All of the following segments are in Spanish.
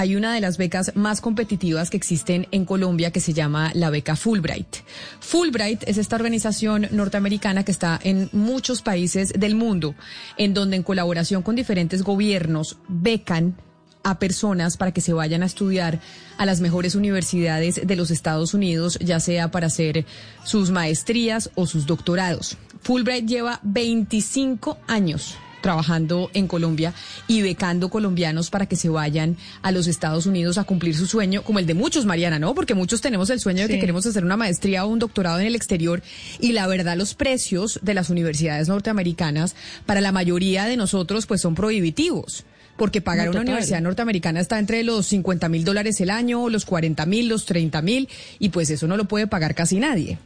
hay una de las becas más competitivas que existen en Colombia que se llama la beca Fulbright. Fulbright es esta organización norteamericana que está en muchos países del mundo, en donde en colaboración con diferentes gobiernos becan a personas para que se vayan a estudiar a las mejores universidades de los Estados Unidos, ya sea para hacer sus maestrías o sus doctorados. Fulbright lleva 25 años trabajando en Colombia y becando colombianos para que se vayan a los Estados Unidos a cumplir su sueño, como el de muchos, Mariana, ¿no? Porque muchos tenemos el sueño de que queremos hacer una maestría o un doctorado en el exterior y la verdad los precios de las universidades norteamericanas para la mayoría de nosotros pues son prohibitivos porque pagar una universidad norteamericana está entre los 50 mil dólares el año, los 40 mil, los 30 mil, y pues eso no lo puede pagar casi nadie.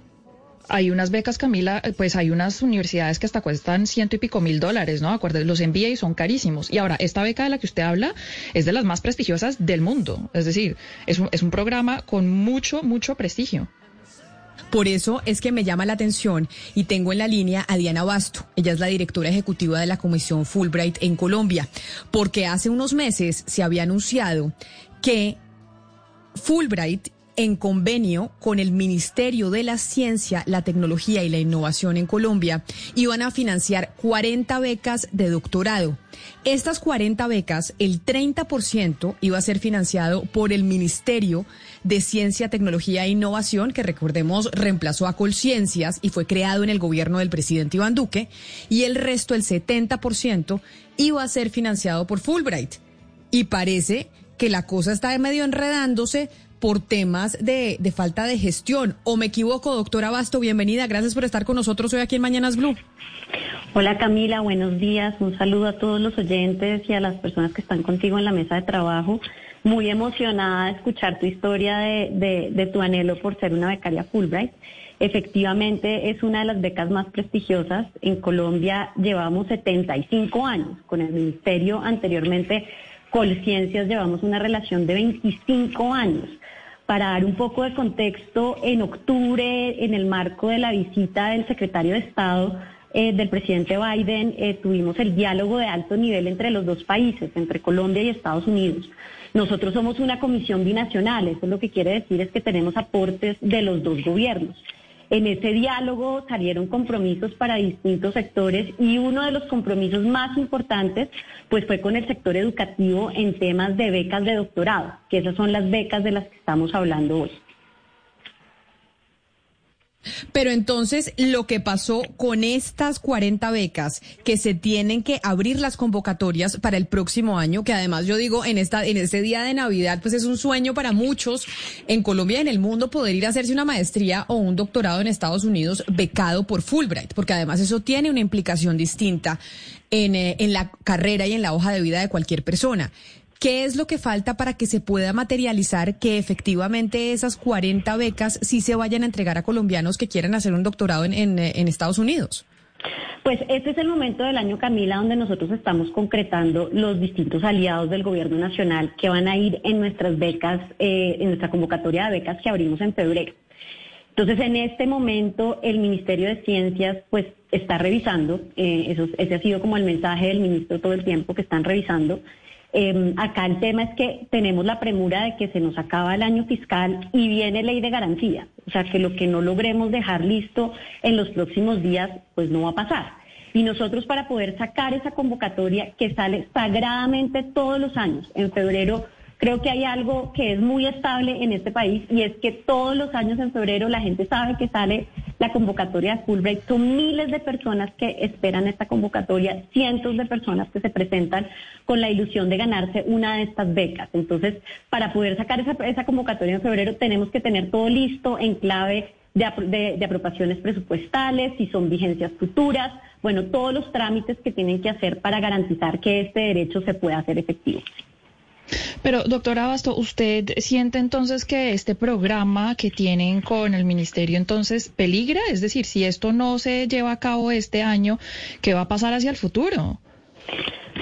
Hay unas becas, Camila, pues hay unas universidades que hasta cuestan ciento y pico mil dólares, ¿no? Acuérdense, los MBA son carísimos. Y ahora, esta beca de la que usted habla es de las más prestigiosas del mundo. Es decir, es un, es un programa con mucho, mucho prestigio. Por eso es que me llama la atención y tengo en la línea a Diana Basto. Ella es la directora ejecutiva de la Comisión Fulbright en Colombia, porque hace unos meses se había anunciado que Fulbright en convenio con el Ministerio de la Ciencia, la Tecnología y la Innovación en Colombia, iban a financiar 40 becas de doctorado. Estas 40 becas, el 30% iba a ser financiado por el Ministerio de Ciencia, Tecnología e Innovación, que recordemos reemplazó a Colciencias y fue creado en el gobierno del presidente Iván Duque, y el resto, el 70%, iba a ser financiado por Fulbright. Y parece que la cosa está medio enredándose por temas de, falta de gestión. ¿O me equivoco, doctora Basto? Bienvenida. Gracias por estar con nosotros hoy aquí en Mañanas Blue. Hola Camila, buenos días. Un saludo a todos los oyentes y a las personas que están contigo en la mesa de trabajo. Muy emocionada de escuchar tu historia de, de, de tu anhelo por ser una becaria Fulbright. Efectivamente, es una de las becas más prestigiosas. En Colombia llevamos 75 años con el ministerio anteriormente. Colciencias llevamos una relación de 25 años. Para dar un poco de contexto, en octubre, en el marco de la visita del secretario de Estado eh, del presidente Biden, eh, tuvimos el diálogo de alto nivel entre los dos países, entre Colombia y Estados Unidos. Nosotros somos una comisión binacional, eso lo que quiere decir es que tenemos aportes de los dos gobiernos. En ese diálogo salieron compromisos para distintos sectores y uno de los compromisos más importantes pues fue con el sector educativo en temas de becas de doctorado, que esas son las becas de las que estamos hablando hoy. Pero entonces, lo que pasó con estas 40 becas que se tienen que abrir las convocatorias para el próximo año, que además yo digo, en esta en este día de Navidad, pues es un sueño para muchos en Colombia y en el mundo poder ir a hacerse una maestría o un doctorado en Estados Unidos becado por Fulbright, porque además eso tiene una implicación distinta en, eh, en la carrera y en la hoja de vida de cualquier persona. ¿Qué es lo que falta para que se pueda materializar que efectivamente esas 40 becas sí se vayan a entregar a colombianos que quieran hacer un doctorado en, en, en Estados Unidos? Pues este es el momento del año, Camila, donde nosotros estamos concretando los distintos aliados del gobierno nacional que van a ir en nuestras becas, eh, en nuestra convocatoria de becas que abrimos en febrero. Entonces, en este momento, el Ministerio de Ciencias, pues, está revisando, eh, eso, ese ha sido como el mensaje del ministro todo el tiempo, que están revisando eh, acá el tema es que tenemos la premura de que se nos acaba el año fiscal y viene ley de garantía. O sea, que lo que no logremos dejar listo en los próximos días, pues no va a pasar. Y nosotros para poder sacar esa convocatoria que sale sagradamente todos los años, en febrero Creo que hay algo que es muy estable en este país y es que todos los años en febrero la gente sabe que sale la convocatoria de Fulbright. Son miles de personas que esperan esta convocatoria, cientos de personas que se presentan con la ilusión de ganarse una de estas becas. Entonces, para poder sacar esa, convocatoria en febrero tenemos que tener todo listo en clave de, de, presupuestales, si son vigencias futuras, bueno, todos los trámites que tienen que hacer para garantizar que este derecho se pueda hacer efectivo. Pero, doctora Abasto, ¿usted siente entonces que este programa que tienen con el ministerio entonces peligra? Es decir, si esto no se lleva a cabo este año, ¿qué va a pasar hacia el futuro?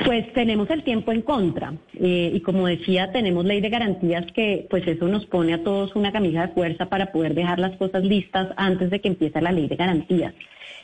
Pues tenemos el tiempo en contra eh, y como decía, tenemos ley de garantías que pues eso nos pone a todos una camisa de fuerza para poder dejar las cosas listas antes de que empiece la ley de garantías.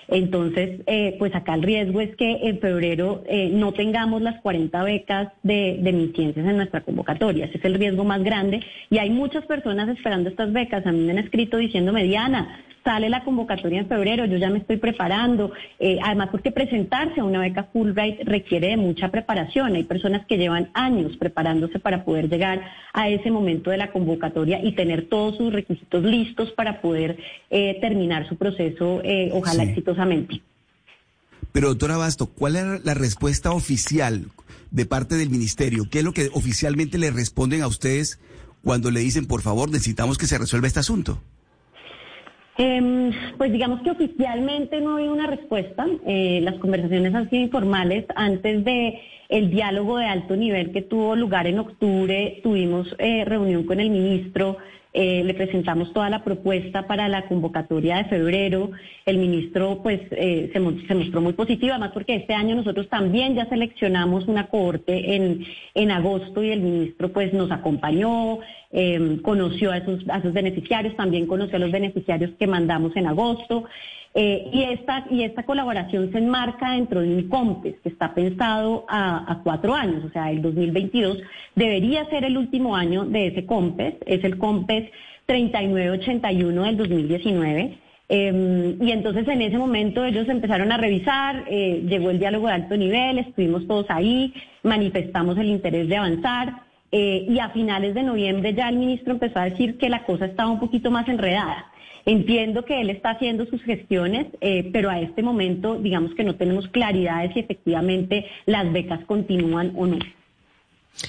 Entonces, eh, pues acá el riesgo es que en febrero eh, no tengamos las 40 becas de, de mis ciencias en nuestra convocatoria. Ese es el riesgo más grande y hay muchas personas esperando estas becas. A mí me han escrito diciéndome, Diana, sale la convocatoria en febrero, yo ya me estoy preparando. Eh, además, porque presentarse a una beca Fulbright requiere de mucha preparación. Hay personas que llevan años preparándose para poder llegar a ese momento de la convocatoria y tener todos sus requisitos listos para poder eh, terminar su proceso, eh, ojalá exitosamente. Pero, doctora Basto, ¿cuál es la respuesta oficial de parte del ministerio? ¿Qué es lo que oficialmente le responden a ustedes cuando le dicen, por favor, necesitamos que se resuelva este asunto? Eh, pues digamos que oficialmente no hay una respuesta. Eh, las conversaciones han sido informales. Antes de el diálogo de alto nivel que tuvo lugar en octubre, tuvimos eh, reunión con el ministro eh, le presentamos toda la propuesta para la convocatoria de febrero. El ministro pues eh, se, mostró muy positivo, además porque este año nosotros también ya seleccionamos una cohorte en, en agosto y el ministro pues nos acompañó, em, conoció a esos, a esos beneficiarios, también conoció a los beneficiarios que mandamos en agosto. Eh, y, esta, y esta colaboración se enmarca dentro de un COMPES que está pensado a, cuatro años, o sea, el 2022 debería ser el último año de ese COMPES, es el COMPES 3981 del 2019. Em, y entonces en ese momento ellos empezaron a revisar, eh, llegó el diálogo de alto nivel, estuvimos todos ahí, manifestamos el interés de avanzar eh, y a finales de noviembre ya el ministro empezó a decir que la cosa estaba un poquito más enredada. Entiendo que él está haciendo sus gestiones, eh, pero a este momento digamos que no tenemos claridad de si efectivamente las becas continúan o no.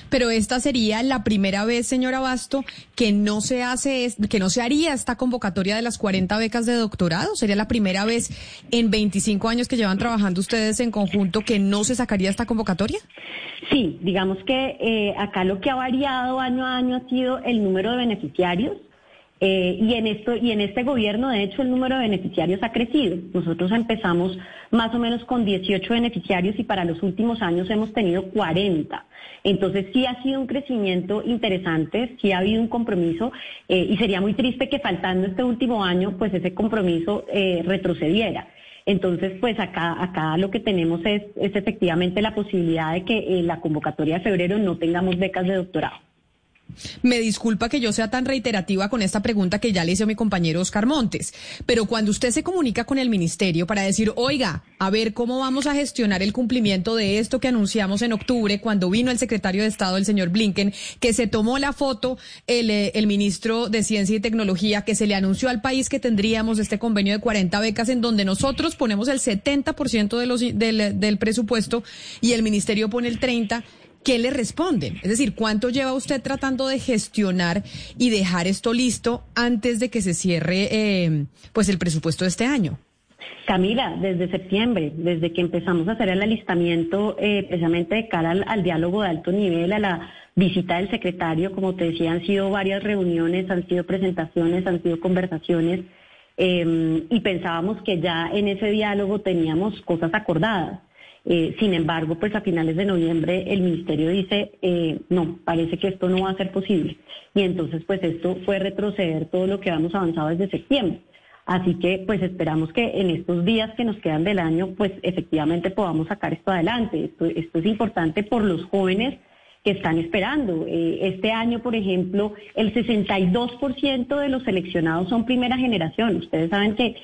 Pero esta sería la primera vez, señora Basto, que no se hace, que no se haría esta convocatoria de las 40 becas de doctorado. Sería la primera vez en 25 años que llevan trabajando ustedes en conjunto que no se sacaría esta convocatoria. Sí, digamos que eh, acá lo que ha variado año a año ha sido el número de beneficiarios. Eh, y en esto y en este gobierno, de hecho, el número de beneficiarios ha crecido. Nosotros empezamos más o menos con 18 beneficiarios y para los últimos años hemos tenido 40. Entonces sí ha sido un crecimiento interesante, sí ha habido un compromiso eh, y sería muy triste que faltando este último año, pues ese compromiso eh, retrocediera. Entonces, pues acá, acá lo que tenemos es, es efectivamente la posibilidad de que en la convocatoria de febrero no tengamos becas de doctorado. Me disculpa que yo sea tan reiterativa con esta pregunta que ya le hizo mi compañero Oscar Montes, pero cuando usted se comunica con el ministerio para decir, oiga, a ver cómo vamos a gestionar el cumplimiento de esto que anunciamos en octubre, cuando vino el secretario de Estado, el señor Blinken, que se tomó la foto el, eh, el ministro de Ciencia y Tecnología, que se le anunció al país que tendríamos este convenio de 40 becas en donde nosotros ponemos el 70% de los, del, del presupuesto y el ministerio pone el 30%. ¿Qué le responden? Es decir, ¿cuánto lleva usted tratando de gestionar y dejar esto listo antes de que se cierre eh, pues el presupuesto de este año? Camila, desde septiembre, desde que empezamos a hacer el alistamiento eh, precisamente de cara al, diálogo de alto nivel, a la visita del secretario, como te decía, han sido varias reuniones, han sido presentaciones, han sido conversaciones, eh, y pensábamos que ya en ese diálogo teníamos cosas acordadas. Eh, sin embargo, pues a finales de noviembre el ministerio dice, eh, no, parece que esto no va a ser posible. Y entonces, pues esto fue retroceder todo lo que habíamos avanzado desde septiembre. Así que, pues esperamos que en estos días que nos quedan del año, pues efectivamente podamos sacar esto adelante. Esto, es importante por los jóvenes que están esperando. Eh, este año, por ejemplo, el 62% de los seleccionados son primera generación. Ustedes saben que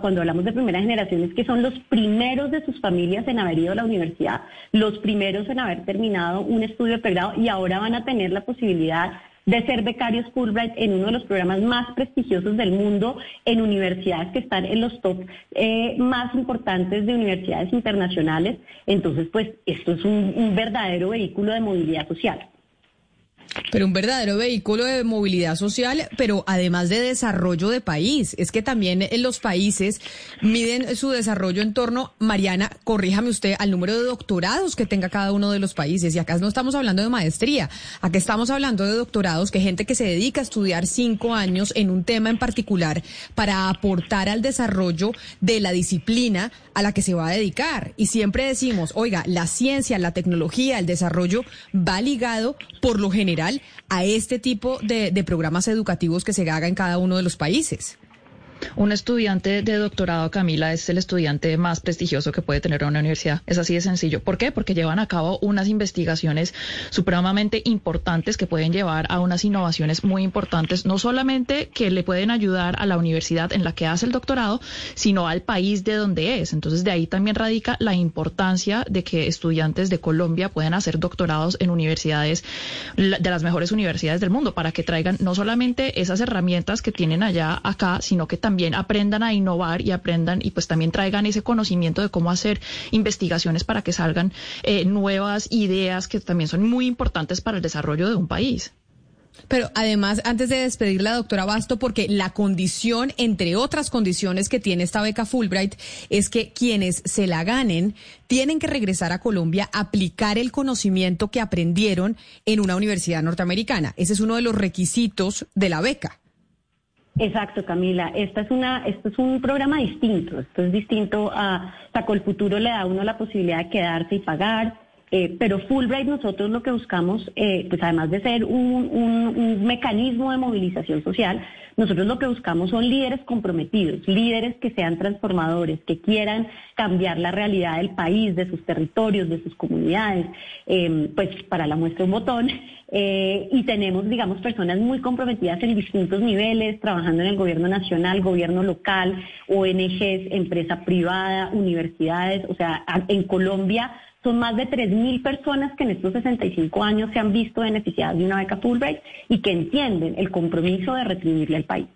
cuando hablamos de primera generación es que son los primeros de sus familias en haber ido a la universidad, los primeros en haber terminado un estudio de pregrado y ahora van a tener la posibilidad de ser becarios Fulbright en uno de los programas más prestigiosos del mundo, en universidades que están en los top eh, más importantes de universidades internacionales. Entonces, pues esto es un verdadero vehículo de movilidad social. Pero un verdadero vehículo de movilidad social, pero además de desarrollo de país. Es que también en los países miden su desarrollo en torno, Mariana, corríjame usted, al número de doctorados que tenga cada uno de los países. Y acá no estamos hablando de maestría, acá estamos hablando de doctorados, que gente que se dedica a estudiar cinco años en un tema en particular para aportar al desarrollo de la disciplina a la que se va a dedicar. Y siempre decimos, oiga, la ciencia, la tecnología, el desarrollo va ligado por lo general a este tipo de, programas educativos que se haga en cada uno de los países. Un estudiante de doctorado, Camila, es el estudiante más prestigioso que puede tener una universidad. Es así de sencillo. ¿Por qué? Porque llevan a cabo unas investigaciones supremamente importantes que pueden llevar a unas innovaciones muy importantes, no solamente que le pueden ayudar a la universidad en la que hace el doctorado, sino al país de donde es. Entonces, de ahí también radica la importancia de que estudiantes de Colombia puedan hacer doctorados en universidades, de las mejores universidades del mundo, para que traigan no solamente esas herramientas que tienen allá acá, sino que también aprendan a innovar y aprendan y pues también traigan ese conocimiento de cómo hacer investigaciones para que salgan eh, nuevas ideas que también son muy importantes para el desarrollo de un país. Pero además, antes de despedir la doctora Basto, porque la condición, entre otras condiciones que tiene esta beca Fulbright, es que quienes se la ganen tienen que regresar a Colombia a aplicar el conocimiento que aprendieron en una universidad norteamericana. Ese es uno de los requisitos de la beca. Exacto, Camila. Esta es una, esto es un programa distinto. Esto es distinto a, o el futuro le da a uno la posibilidad de quedarse y pagar eh, pero Fulbright nosotros lo que buscamos, eh, pues además de ser un, mecanismo de movilización social, nosotros lo que buscamos son líderes comprometidos, líderes que sean transformadores, que quieran cambiar la realidad del país, de sus territorios, de sus comunidades. Eh, pues para la muestra un botón. y tenemos, digamos, personas muy comprometidas en distintos niveles, trabajando en el gobierno nacional, gobierno local, ONGs, empresa privada, universidades. O sea, en Colombia son más de 3.000 personas que en estos 65 años se han visto beneficiadas de una beca Fulbright y que entienden el compromiso de retribuirle al país.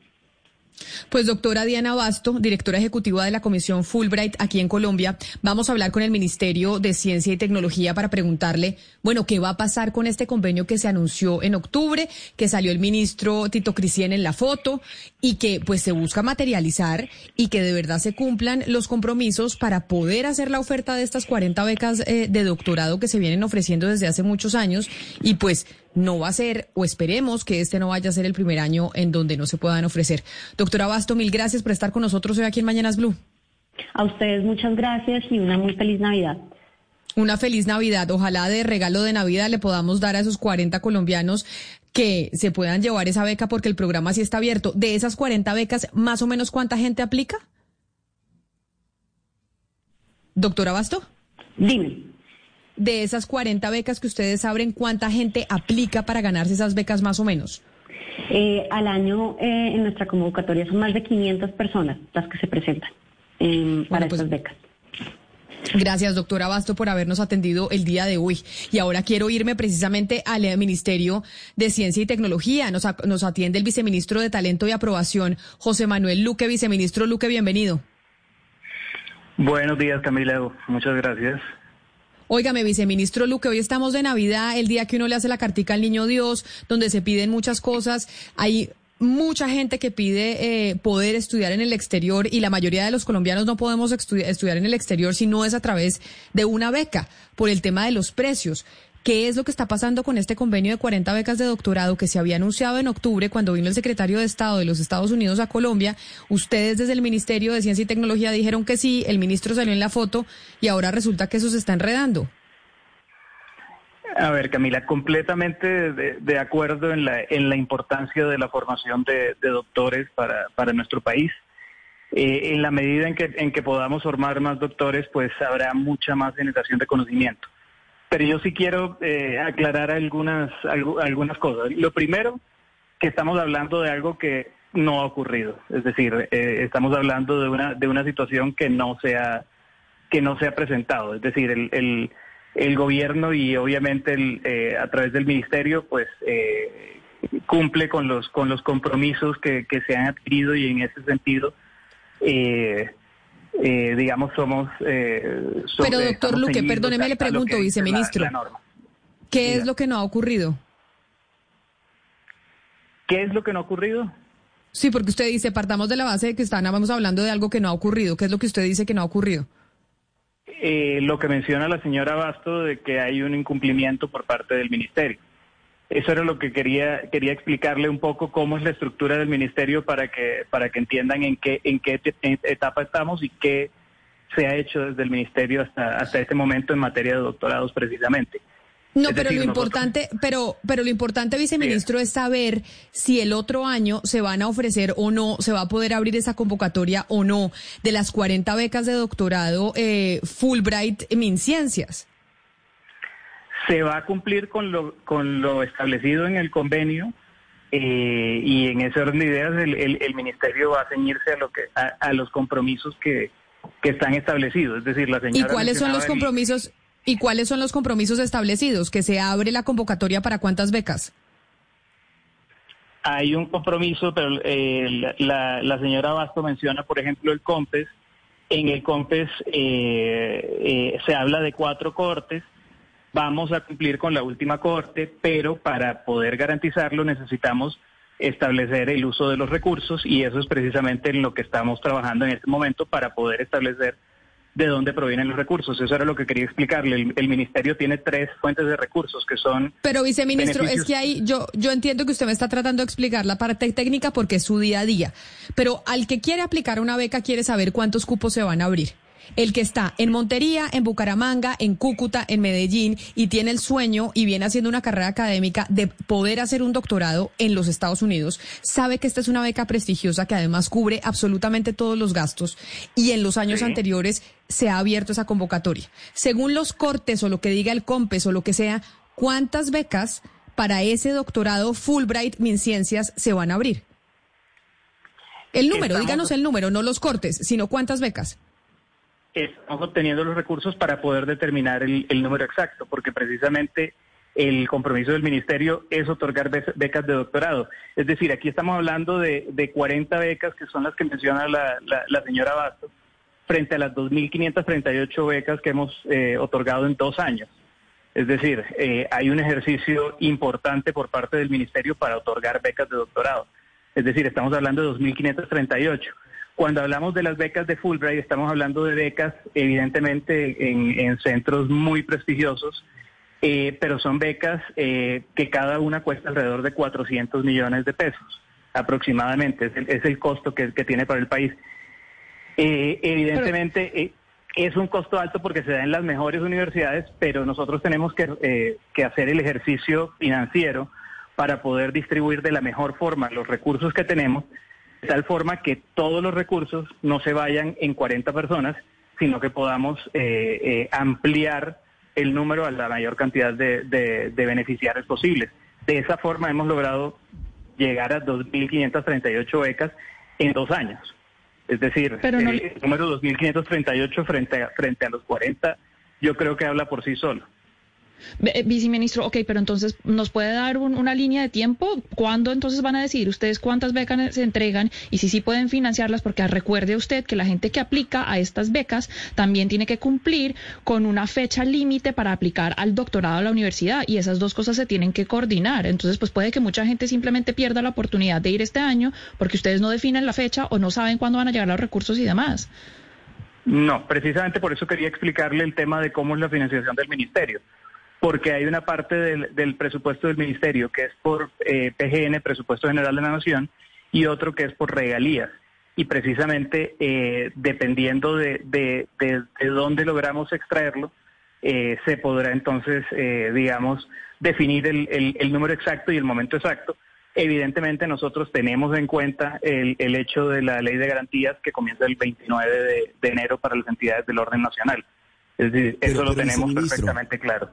Pues doctora Diana Basto, directora ejecutiva de la Comisión Fulbright aquí en Colombia, vamos a hablar con el Ministerio de Ciencia y Tecnología para preguntarle, bueno, ¿qué va a pasar con este convenio que se anunció en octubre, que salió el ministro Tito Crisien en la foto y que pues se busca materializar y que de verdad se cumplan los compromisos para poder hacer la oferta de estas 40 becas eh, de doctorado que se vienen ofreciendo desde hace muchos años y pues no va a ser, o esperemos que este no vaya a ser el primer año en donde no se puedan ofrecer. Doctora Basto, mil gracias por estar con nosotros hoy aquí en Mañanas Blue. A ustedes muchas gracias y una muy feliz Navidad. Una feliz Navidad. Ojalá de regalo de Navidad le podamos dar a esos 40 colombianos que se puedan llevar esa beca porque el programa sí está abierto. De esas 40 becas, ¿más o menos cuánta gente aplica? Doctora Basto. Dime de esas 40 becas que ustedes abren, ¿cuánta gente aplica para ganarse esas becas más o menos? Eh, al año eh, en nuestra convocatoria son más de 500 personas las que se presentan em, para pues, estas becas. Gracias, doctora Basto, por habernos atendido el día de hoy. Y ahora quiero irme precisamente al eh, Ministerio de Ciencia y Tecnología. Nos, nos atiende el viceministro de Talento y Aprobación, José Manuel Luque. Viceministro Luque, bienvenido. Buenos días, Camila. Muchas gracias. Óigame, viceministro Luque, hoy estamos de Navidad, el día que uno le hace la cartica al niño Dios, donde se piden muchas cosas. Hay mucha gente que pide eh, poder estudiar en el exterior y la mayoría de los colombianos no podemos estudiar en el exterior si no es a través de una beca por el tema de los precios. ¿Qué es lo que está pasando con este convenio de 40 becas de doctorado que se había anunciado en octubre cuando vino el secretario de Estado de los Estados Unidos a Colombia? Ustedes desde el Ministerio de Ciencia y Tecnología dijeron que sí, el ministro salió en la foto y ahora resulta que eso se está enredando. A ver, Camila, completamente de, acuerdo en la, en la importancia de la formación de, doctores para, para nuestro país. Eh, en la medida en que, en que podamos formar más doctores, pues habrá mucha más generación de conocimiento. Pero yo sí quiero eh, aclarar algunas, algunas cosas. Lo primero, que estamos hablando de algo que no ha ocurrido. Es decir, eh, estamos hablando de una, de una situación que no se ha, que no se ha presentado. Es decir, el, el, el gobierno y obviamente el, eh, a través del ministerio, pues cumple con los, con los compromisos que, que se han adquirido y en ese sentido, eh, eh, digamos, somos... Eh, Pero doctor Luque, perdóneme, le pregunto, viceministro, ¿qué es lo que no ha ocurrido? ¿Qué es lo que no ha ocurrido? Sí, porque usted dice, partamos de la base de que estábamos hablando de algo que no ha ocurrido. ¿Qué es lo que usted dice que no ha ocurrido? Eh, lo que menciona la señora Basto de que hay un incumplimiento por parte del ministerio. Eso era lo que quería quería explicarle un poco cómo es la estructura del ministerio para que para que entiendan en qué en qué etapa estamos y qué se ha hecho desde el ministerio hasta hasta este momento en materia de doctorados precisamente. No, pero lo importante, pero, pero lo importante, viceministro, es saber si el otro año se van a ofrecer o no, se va a poder abrir esa convocatoria o no de las 40 becas de doctorado eh, Fulbright MinCiencias. Se va a cumplir con lo, con lo establecido en el convenio eh, y en ese orden de ideas el, ministerio va a ceñirse a lo que a, los compromisos que, que, están establecidos. Es decir, la señora ¿Y cuáles son los compromisos? ¿Y cuáles son los compromisos establecidos? ¿Que se abre la convocatoria para cuántas becas? Hay un compromiso, pero eh, la, señora Basto menciona, por ejemplo, el COMPES. En el COMPES eh, eh, se habla de cuatro cortes. Vamos a cumplir con la última corte, pero para poder garantizarlo necesitamos establecer el uso de los recursos y eso es precisamente en lo que estamos trabajando en este momento para poder establecer de dónde provienen los recursos. Eso era lo que quería explicarle. El, ministerio tiene tres fuentes de recursos que son. Pero viceministro, es que ahí yo yo entiendo que usted me está tratando de explicar la parte técnica porque es su día a día. Pero al que quiere aplicar una beca quiere saber cuántos cupos se van a abrir el que está en Montería, en Bucaramanga, en Cúcuta, en Medellín y tiene el sueño y viene haciendo una carrera académica de poder hacer un doctorado en los Estados Unidos, sabe que esta es una beca prestigiosa que además cubre absolutamente todos los gastos y en los años anteriores se ha abierto esa convocatoria. Según los cortes o lo que diga el COMPES o lo que sea, ¿cuántas becas para ese doctorado Fulbright MinCiencias se van a abrir? El número, díganos el número, no los cortes, sino cuántas becas estamos obteniendo los recursos para poder determinar el, número exacto, porque precisamente el compromiso del ministerio es otorgar becas de doctorado. Es decir, aquí estamos hablando de, de 40 becas que son las que menciona la, la, señora Bastos, frente a las 2.538 becas que hemos eh, otorgado en dos años. Es decir, eh, hay un ejercicio importante por parte del ministerio para otorgar becas de doctorado. Es decir, estamos hablando de 2.538. Cuando hablamos de las becas de Fulbright, estamos hablando de becas evidentemente en, centros muy prestigiosos, eh, pero son becas eh, que cada una cuesta alrededor de 400 millones de pesos aproximadamente, es el, costo que, tiene para el país. Eh, evidentemente es un costo alto porque se da en las mejores universidades, pero nosotros tenemos que, que hacer el ejercicio financiero para poder distribuir de la mejor forma los recursos que tenemos de tal forma que todos los recursos no se vayan en 40 personas, sino que podamos eh, eh, ampliar el número a la mayor cantidad de, beneficiarios posibles. De esa forma hemos logrado llegar a 2.538 becas en dos años. Es decir, el, número 2.538 frente frente a los 40 yo creo que habla por sí solo. Eh, viceministro, ok, pero entonces, ¿nos puede dar una línea de tiempo? ¿Cuándo entonces van a decidir ustedes cuántas becas se entregan y si sí pueden financiarlas? Porque recuerde usted que la gente que aplica a estas becas también tiene que cumplir con una fecha límite para aplicar al doctorado a la universidad y esas dos cosas se tienen que coordinar. Entonces, pues puede que mucha gente simplemente pierda la oportunidad de ir este año porque ustedes no definen la fecha o no saben cuándo van a llegar los recursos y demás. No, precisamente por eso quería explicarle el tema de cómo es la financiación del ministerio porque hay una parte del, presupuesto del ministerio que es por eh, PGN, Presupuesto General de la Nación, y otro que es por regalías. Y precisamente eh, dependiendo de, de, dónde logramos extraerlo, eh, se podrá entonces, digamos, definir el, número exacto y el momento exacto. Evidentemente nosotros tenemos en cuenta el, hecho de la ley de garantías que comienza el 29 de, enero para las entidades del orden nacional. Es decir, eso lo tenemos perfectamente claro.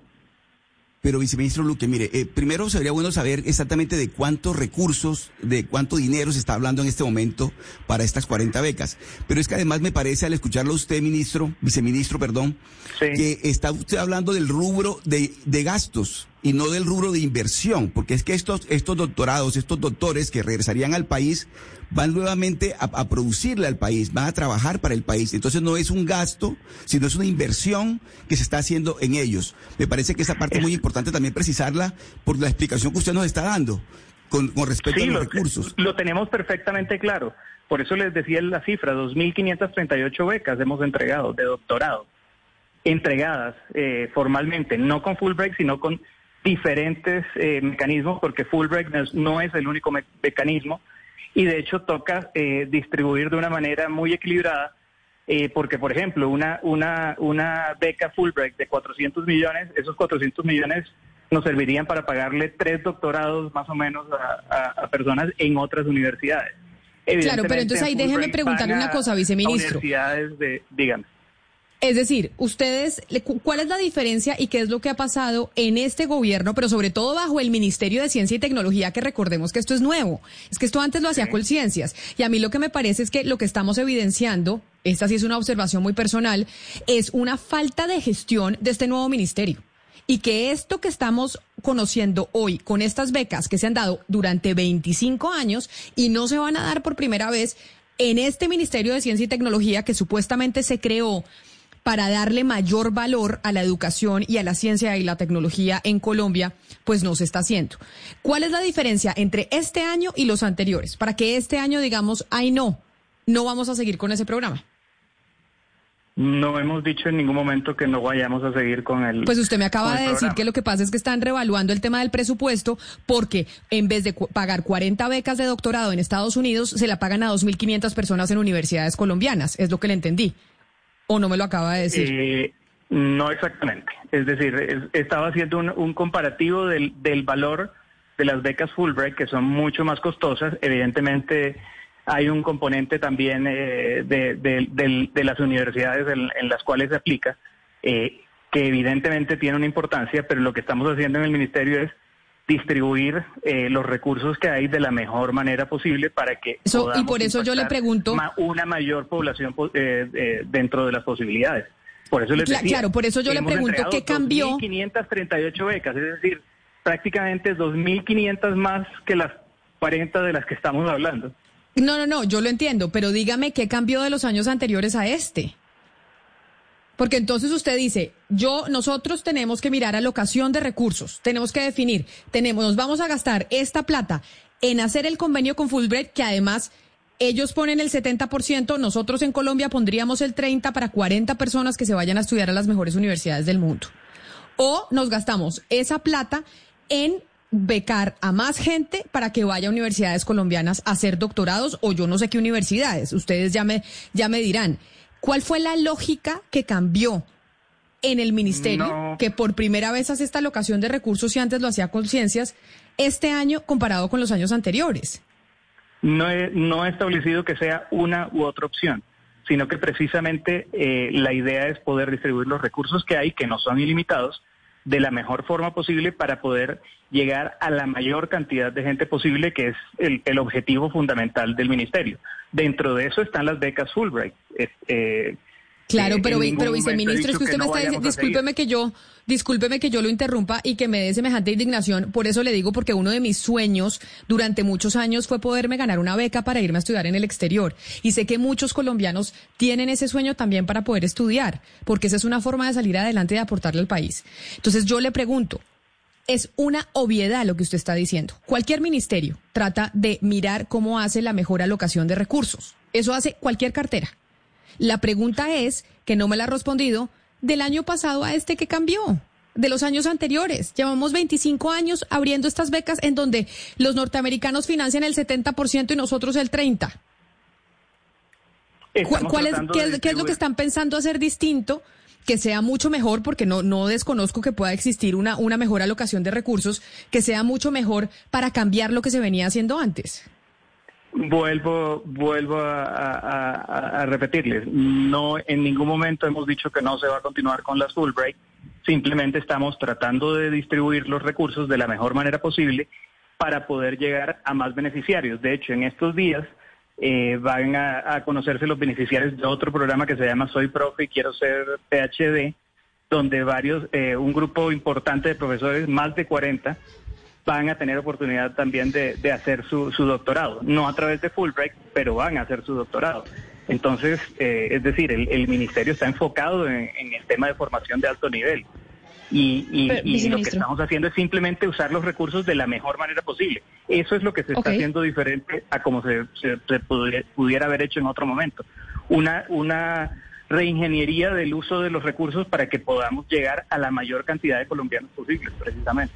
Pero, viceministro Luque, mire, eh, primero sería bueno saber exactamente de cuántos recursos, de cuánto dinero se está hablando en este momento para estas 40 becas. Pero es que además me parece, al escucharlo usted, ministro, viceministro, perdón, que está usted hablando del rubro de, de gastos y no del rubro de inversión, porque es que estos, estos doctorados, estos doctores que regresarían al país, van nuevamente a, producirle al país, van a trabajar para el país. Entonces no es un gasto, sino es una inversión que se está haciendo en ellos. Me parece que esa parte es muy importante también precisarla por la explicación que usted nos está dando con, respecto a los recursos. Lo tenemos perfectamente claro. Por eso les decía la cifra, 2.538 becas hemos entregado de doctorado, entregadas eh, formalmente, no con Fulbright, sino con diferentes eh, mecanismos, porque Fulbright no es el único mecanismo, y de hecho toca eh, distribuir de una manera muy equilibrada, eh, porque por ejemplo, una, una, una beca Fulbright de 400 millones, esos 400 millones nos servirían para pagarle tres doctorados más o menos a, personas en otras universidades. Claro, pero entonces ahí déjeme preguntarle una cosa, viceministro. Universidades de, díganme. Es decir, ustedes, ¿cuál es la diferencia y qué es lo que ha pasado en este gobierno, pero sobre todo bajo el Ministerio de Ciencia y Tecnología, que recordemos que esto es nuevo? Es que esto antes lo hacía Colciencias. Y a mí lo que me parece es que lo que estamos evidenciando, esta sí es una observación muy personal, es una falta de gestión de este nuevo ministerio. Y que esto que estamos conociendo hoy con estas becas que se han dado durante 25 años y no se van a dar por primera vez en este Ministerio de Ciencia y Tecnología que supuestamente se creó para darle mayor valor a la educación y a la ciencia y la tecnología en Colombia, pues no se está haciendo. ¿Cuál es la diferencia entre este año y los anteriores? Para que este año digamos, ay no, no vamos a seguir con ese programa. No hemos dicho en ningún momento que no vayamos a seguir con el. Pues usted me acaba de decir que lo que pasa es que están revaluando el tema del presupuesto porque en vez de pagar 40 becas de doctorado en Estados Unidos, se la pagan a 2.500 personas en universidades colombianas. Es lo que le entendí. ¿O no me lo acaba de decir? Eh, no exactamente. Es decir, estaba haciendo un, comparativo del, valor de las becas Fulbright, que son mucho más costosas. Evidentemente hay un componente también eh, de, las universidades en, las cuales se aplica, eh, que evidentemente tiene una importancia, pero lo que estamos haciendo en el ministerio es distribuir eh, los recursos que hay de la mejor manera posible para que y por eso yo le pregunto una mayor población eh, eh, dentro de las posibilidades. Por eso les decía, claro, por eso yo le pregunto qué cambió. 538 becas, es decir, prácticamente 2.500 más que las 40 de las que estamos hablando. No, no, no, yo lo entiendo, pero dígame qué cambió de los años anteriores a este. Porque entonces usted dice, yo, nosotros tenemos que mirar alocación de recursos, tenemos que definir, tenemos, nos vamos a gastar esta plata en hacer el convenio con Fulbright, que además ellos ponen el 70%, nosotros en Colombia pondríamos el 30% para 40 personas que se vayan a estudiar a las mejores universidades del mundo. O nos gastamos esa plata en becar a más gente para que vaya a universidades colombianas a hacer doctorados o yo no sé qué universidades. Ustedes ya me, ya me dirán. ¿Cuál fue la lógica que cambió en el ministerio, que por primera vez hace esta alocación de recursos y antes lo hacía con ciencias, este año comparado con los años anteriores? No he, no he establecido que sea una u otra opción, sino que precisamente eh, la idea es poder distribuir los recursos que hay, que no son ilimitados, de la mejor forma posible para poder llegar a la mayor cantidad de gente posible, que es el, objetivo fundamental del ministerio. Dentro de eso están las becas Fulbright. Eh, claro, pero, pero viceministro, es que usted me está diciendo, discúlpeme que yo, discúlpeme que yo lo interrumpa y que me dé semejante indignación. Por eso le digo, porque uno de mis sueños durante muchos años fue poderme ganar una beca para irme a estudiar en el exterior. Y sé que muchos colombianos tienen ese sueño también para poder estudiar, porque esa es una forma de salir adelante y de aportarle al país. Entonces yo le pregunto, es una obviedad lo que usted está diciendo. Cualquier ministerio trata de mirar cómo hace la mejor alocación de recursos. Eso hace cualquier cartera. La pregunta es, que no me la ha respondido, del año pasado a este que cambió, de los años anteriores. Llevamos 25 años abriendo estas becas en donde los norteamericanos financian el 70% y nosotros el 30%. ¿Cuál es, qué es lo que están pensando hacer distinto? Que sea mucho mejor, porque no, no desconozco que pueda existir una, una mejor alocación de recursos, que sea mucho mejor para cambiar lo que se venía haciendo antes. Vuelvo, vuelvo a, repetirles, no en ningún momento hemos dicho que no se va a continuar con las Fulbright, simplemente estamos tratando de distribuir los recursos de la mejor manera posible para poder llegar a más beneficiarios. De hecho, en estos días eh, van a, conocerse los beneficiarios de otro programa que se llama Soy Profe y Quiero Ser PhD, donde varios, eh, un grupo importante de profesores, más de 40, van a tener oportunidad también de, hacer su, doctorado. No a través de Fulbright, pero van a hacer su doctorado. Entonces, eh, es decir, el, ministerio está enfocado en, el tema de formación de alto nivel. Y, lo que estamos haciendo es simplemente usar los recursos de la mejor manera posible. Eso es lo que se está haciendo diferente a como se, pudiera, haber hecho en otro momento. Una, una reingeniería del uso de los recursos para que podamos llegar a la mayor cantidad de colombianos posibles, precisamente.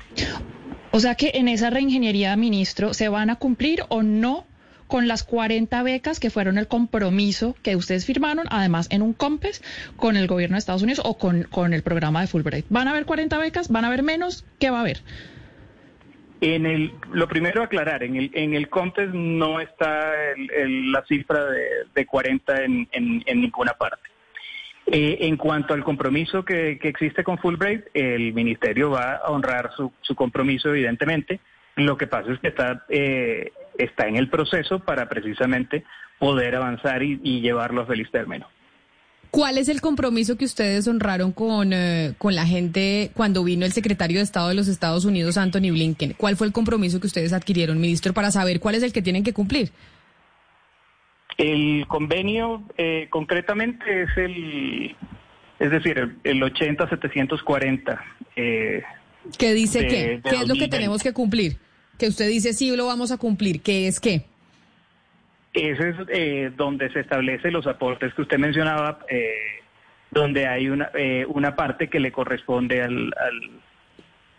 O sea que en esa reingeniería, ministro, ¿se van a cumplir o no con las 40 becas que fueron el compromiso que ustedes firmaron, además en un COMPES con el gobierno de Estados Unidos o con, con el programa de Fulbright? ¿Van a haber 40 becas? ¿Van a haber menos? ¿Qué va a haber? En el, lo primero aclarar, en el, en el COMPES no está la cifra de, de 40 en, en, ninguna parte. Eh, en cuanto al compromiso que, que, existe con Fulbright, el ministerio va a honrar su, su compromiso, evidentemente. Lo que pasa es que está, eh, está en el proceso para precisamente poder avanzar y, llevarlo a feliz término. ¿Cuál es el compromiso que ustedes honraron con, eh, con la gente cuando vino el secretario de Estado de los Estados Unidos, Anthony Blinken? ¿Cuál fue el compromiso que ustedes adquirieron, ministro, para saber cuál es el que tienen que cumplir? El convenio eh, concretamente es el, es decir, el, el 80-740. Eh, ¿Qué dice qué? ¿Qué es lo que tenemos que cumplir? Que usted dice sí lo vamos a cumplir. ¿Qué es qué? Ese es eh, donde se establecen los aportes que usted mencionaba, eh, donde hay una, eh, una parte que le corresponde al,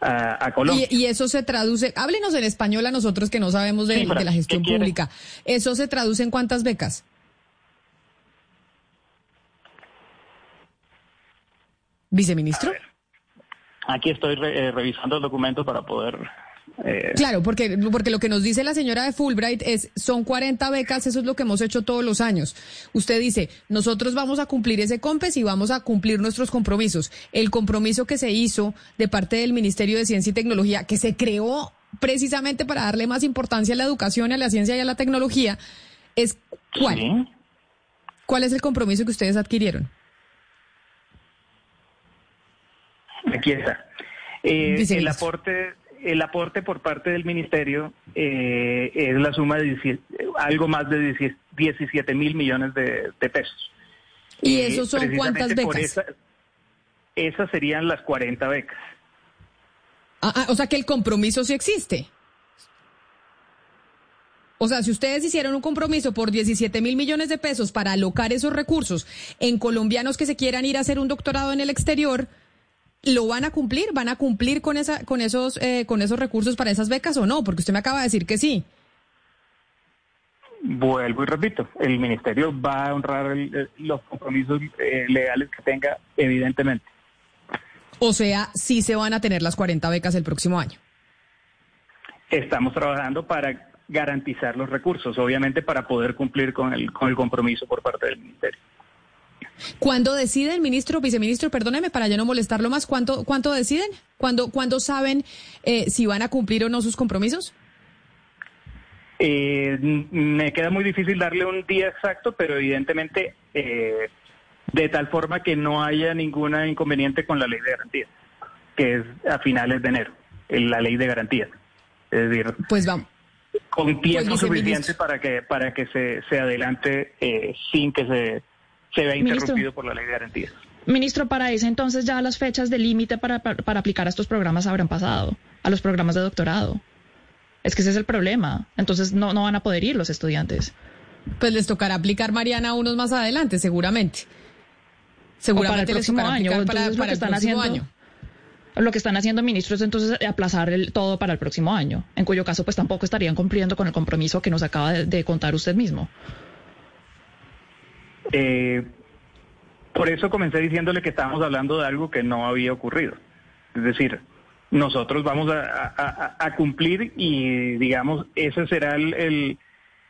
a, Colombia. Y, eso se traduce, háblenos en español a nosotros que no sabemos de, la gestión pública. ¿Eso se traduce en cuántas becas? Viceministro. Aquí estoy revisando el documento para poder eh, claro, porque, porque lo que nos dice la señora de Fulbright es, son 40 becas, eso es lo que hemos hecho todos los años. Usted dice, nosotros vamos a cumplir ese COMPES y vamos a cumplir nuestros compromisos. El compromiso que se hizo de parte del Ministerio de Ciencia y Tecnología, que se creó precisamente para darle más importancia a la educación, a la ciencia y a la tecnología, es ¿cuál? ¿Cuál es el compromiso que ustedes adquirieron? Aquí está. Eh, el aporte el aporte por parte del ministerio eh, es la suma de algo más de 17 mil millones de, pesos. ¿Y eh, esos son cuántas becas? esas serían las 40 becas. Ah, ah, o sea que el compromiso sí existe. O sea, si ustedes hicieron un compromiso por 17 mil millones de pesos para alocar esos recursos en colombianos que se quieran ir a hacer un doctorado en el exterior, ¿Lo van a cumplir? ¿Van a cumplir con esa, con esos, eh, con esos recursos para esas becas o no? Porque usted me acaba de decir que sí. Vuelvo y repito, el ministerio va a honrar los compromisos eh, legales que tenga, evidentemente. O sea, sí se van a tener las 40 becas el próximo año. Estamos trabajando para garantizar los recursos, obviamente para poder cumplir con el, con el compromiso por parte del ministerio. ¿Cuándo deciden, ministro, viceministro, perdóneme para ya no molestarlo más, cuánto, cuánto deciden? ¿Cuándo, ¿cuándo saben eh, si van a cumplir o no sus compromisos? Eh, me queda muy difícil darle un día exacto, pero evidentemente eh, de tal forma que no haya ningún inconveniente con la ley de garantía, que es a finales de enero, la ley de garantía. Es decir, pues vamos. Con tiempo pues, suficiente para que para que se, se adelante sin que se se ve interrumpido por la ley de garantías. Ministro, para ese entonces ya las fechas de límite para, para, aplicar a estos programas habrán pasado, a los programas de doctorado. Es que ese es el problema. Entonces no, no van a poder ir los estudiantes. Pues les tocará aplicar, Mariana, unos más adelante, seguramente. Seguramente para el próximo año. para, lo que están haciendo, año. Lo que están haciendo ministros entonces aplazar el, todo para el próximo año, en cuyo caso pues tampoco estarían cumpliendo con el compromiso que nos acaba de contar usted mismo. Eh, por eso comencé diciéndole que estábamos hablando de algo que no había ocurrido. Es decir, nosotros vamos a, cumplir y, digamos, esa será el,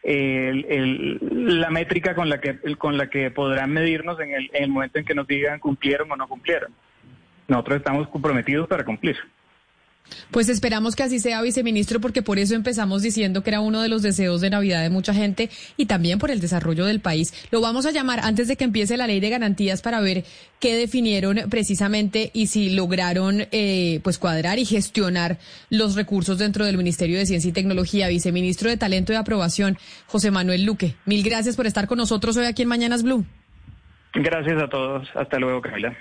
la métrica con la que con la que podrán medirnos en el, en el momento en que nos digan cumplieron o no cumplieron. Nosotros estamos comprometidos para cumplir. Pues esperamos que así sea, viceministro, porque por eso empezamos diciendo que era uno de los deseos de Navidad de mucha gente y también por el desarrollo del país. Lo vamos a llamar antes de que empiece la ley de garantías para ver qué definieron precisamente y si lograron eh, pues cuadrar y gestionar los recursos dentro del Ministerio de Ciencia y Tecnología. Viceministro de Talento y Aprobación, José Manuel Luque. Mil gracias por estar con nosotros hoy aquí en Mañanas Blue. Gracias a todos. Hasta luego, Camila.